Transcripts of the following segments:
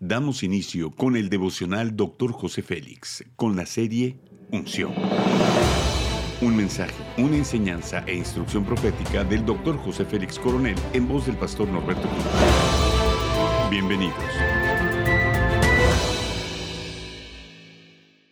Damos inicio con el devocional Dr. José Félix, con la serie Unción. Un mensaje, una enseñanza e instrucción profética del Dr. José Félix Coronel en voz del pastor Norberto Cruz. Bienvenidos.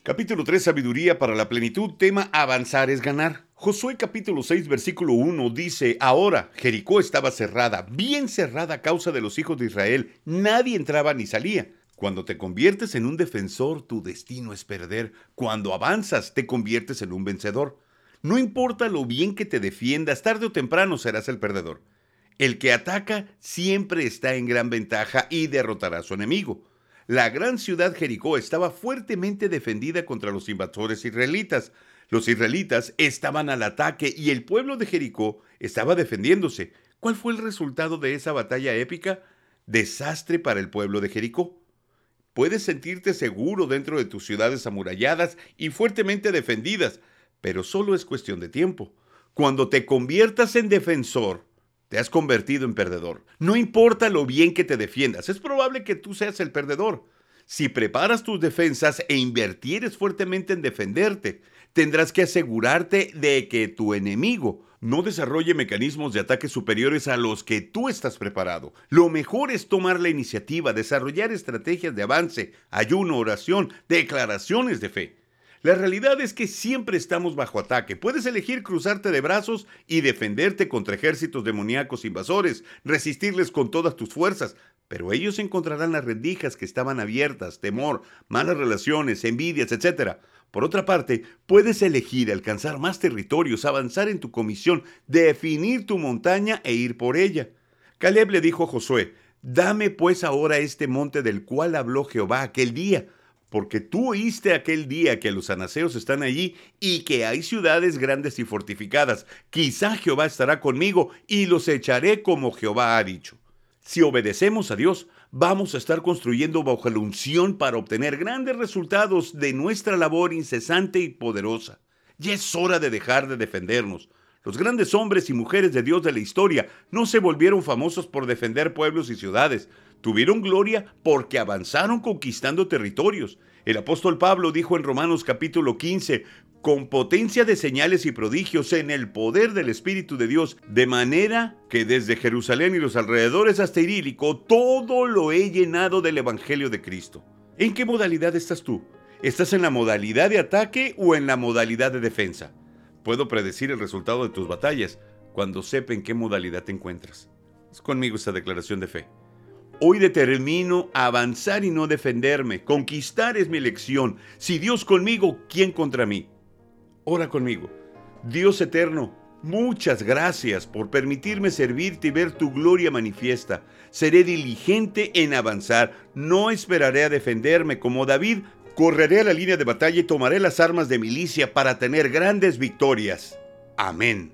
Capítulo 3, Sabiduría para la plenitud, tema Avanzar es ganar. Josué capítulo 6, versículo 1 dice, Ahora Jericó estaba cerrada, bien cerrada a causa de los hijos de Israel, nadie entraba ni salía. Cuando te conviertes en un defensor, tu destino es perder. Cuando avanzas, te conviertes en un vencedor. No importa lo bien que te defiendas, tarde o temprano serás el perdedor. El que ataca siempre está en gran ventaja y derrotará a su enemigo la gran ciudad Jericó estaba fuertemente defendida contra los invasores israelitas. Los israelitas estaban al ataque y el pueblo de Jericó estaba defendiéndose. ¿Cuál fue el resultado de esa batalla épica? Desastre para el pueblo de Jericó. Puedes sentirte seguro dentro de tus ciudades amuralladas y fuertemente defendidas, pero solo es cuestión de tiempo. Cuando te conviertas en defensor, te has convertido en perdedor. No importa lo bien que te defiendas, es probable que tú seas el perdedor. Si preparas tus defensas e invertieres fuertemente en defenderte, tendrás que asegurarte de que tu enemigo no desarrolle mecanismos de ataque superiores a los que tú estás preparado. Lo mejor es tomar la iniciativa, desarrollar estrategias de avance, ayuno, oración, declaraciones de fe. La realidad es que siempre estamos bajo ataque. Puedes elegir cruzarte de brazos y defenderte contra ejércitos demoníacos invasores, resistirles con todas tus fuerzas, pero ellos encontrarán las rendijas que estaban abiertas, temor, malas relaciones, envidias, etc. Por otra parte, puedes elegir alcanzar más territorios, avanzar en tu comisión, definir tu montaña e ir por ella. Caleb le dijo a Josué, Dame pues ahora este monte del cual habló Jehová aquel día porque tú oíste aquel día que los anaseos están allí y que hay ciudades grandes y fortificadas. Quizá Jehová estará conmigo y los echaré como Jehová ha dicho. Si obedecemos a Dios, vamos a estar construyendo bajo la unción para obtener grandes resultados de nuestra labor incesante y poderosa. Ya es hora de dejar de defendernos. Los grandes hombres y mujeres de Dios de la historia no se volvieron famosos por defender pueblos y ciudades, tuvieron gloria porque avanzaron conquistando territorios. El apóstol Pablo dijo en Romanos capítulo 15, con potencia de señales y prodigios en el poder del Espíritu de Dios, de manera que desde Jerusalén y los alrededores hasta Irílico, todo lo he llenado del Evangelio de Cristo. ¿En qué modalidad estás tú? ¿Estás en la modalidad de ataque o en la modalidad de defensa? Puedo predecir el resultado de tus batallas cuando sepa en qué modalidad te encuentras. Es conmigo esta declaración de fe. Hoy determino avanzar y no defenderme. Conquistar es mi elección. Si Dios conmigo, ¿quién contra mí? Ora conmigo. Dios eterno, muchas gracias por permitirme servirte y ver tu gloria manifiesta. Seré diligente en avanzar. No esperaré a defenderme como David. Correré a la línea de batalla y tomaré las armas de milicia para tener grandes victorias. Amén.